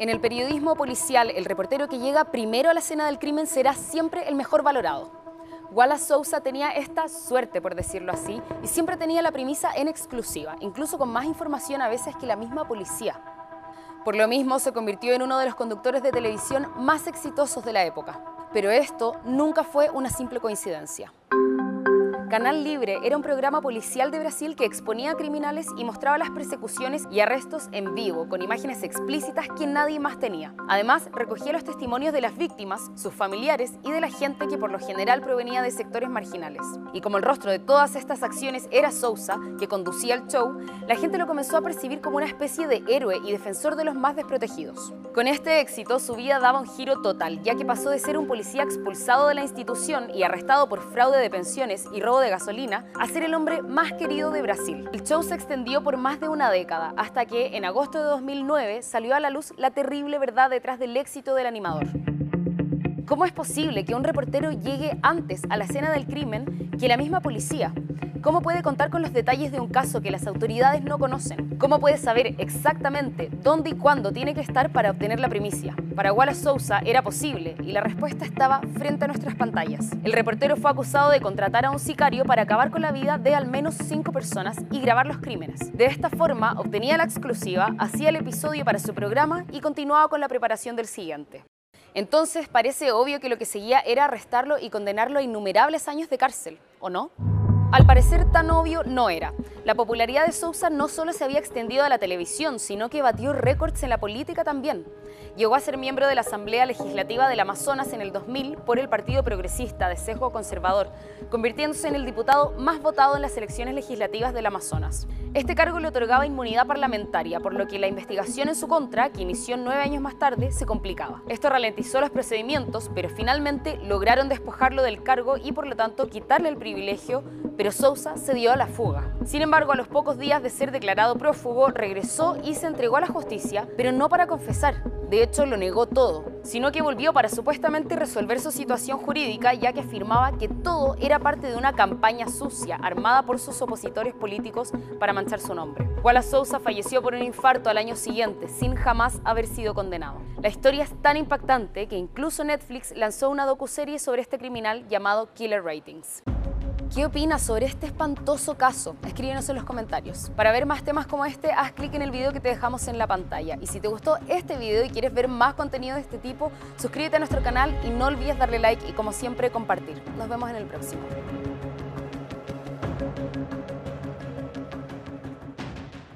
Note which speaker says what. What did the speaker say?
Speaker 1: En el periodismo policial, el reportero que llega primero a la escena del crimen será siempre el mejor valorado. Wallace Sousa tenía esta suerte, por decirlo así, y siempre tenía la premisa en exclusiva, incluso con más información a veces que la misma policía. Por lo mismo, se convirtió en uno de los conductores de televisión más exitosos de la época. Pero esto nunca fue una simple coincidencia. Canal Libre era un programa policial de Brasil que exponía a criminales y mostraba las persecuciones y arrestos en vivo, con imágenes explícitas que nadie más tenía. Además, recogía los testimonios de las víctimas, sus familiares y de la gente que por lo general provenía de sectores marginales. Y como el rostro de todas estas acciones era Sousa, que conducía el show, la gente lo comenzó a percibir como una especie de héroe y defensor de los más desprotegidos. Con este éxito, su vida daba un giro total, ya que pasó de ser un policía expulsado de la institución y arrestado por fraude de pensiones y robo de gasolina a ser el hombre más querido de Brasil. El show se extendió por más de una década, hasta que en agosto de 2009 salió a la luz la terrible verdad detrás del éxito del animador. ¿Cómo es posible que un reportero llegue antes a la escena del crimen que la misma policía? ¿Cómo puede contar con los detalles de un caso que las autoridades no conocen? ¿Cómo puede saber exactamente dónde y cuándo tiene que estar para obtener la primicia? Para Wallace Sousa era posible y la respuesta estaba frente a nuestras pantallas. El reportero fue acusado de contratar a un sicario para acabar con la vida de al menos cinco personas y grabar los crímenes. De esta forma obtenía la exclusiva, hacía el episodio para su programa y continuaba con la preparación del siguiente. Entonces parece obvio que lo que seguía era arrestarlo y condenarlo a innumerables años de cárcel, ¿o no? Al parecer tan obvio no era. La popularidad de Sousa no solo se había extendido a la televisión, sino que batió récords en la política también. Llegó a ser miembro de la Asamblea Legislativa del Amazonas en el 2000 por el Partido Progresista de sesgo conservador, convirtiéndose en el diputado más votado en las elecciones legislativas del Amazonas. Este cargo le otorgaba inmunidad parlamentaria, por lo que la investigación en su contra, que inició nueve años más tarde, se complicaba. Esto ralentizó los procedimientos, pero finalmente lograron despojarlo del cargo y por lo tanto quitarle el privilegio pero Sousa se dio a la fuga. Sin embargo, a los pocos días de ser declarado prófugo, regresó y se entregó a la justicia, pero no para confesar. De hecho, lo negó todo, sino que volvió para supuestamente resolver su situación jurídica, ya que afirmaba que todo era parte de una campaña sucia armada por sus opositores políticos para manchar su nombre. Wallace Sousa falleció por un infarto al año siguiente, sin jamás haber sido condenado. La historia es tan impactante que incluso Netflix lanzó una docuserie sobre este criminal llamado Killer Ratings. ¿Qué opinas sobre este espantoso caso? Escríbenos en los comentarios. Para ver más temas como este, haz clic en el video que te dejamos en la pantalla. Y si te gustó este video y quieres ver más contenido de este tipo, suscríbete a nuestro canal y no olvides darle like y como siempre compartir. Nos vemos en el próximo.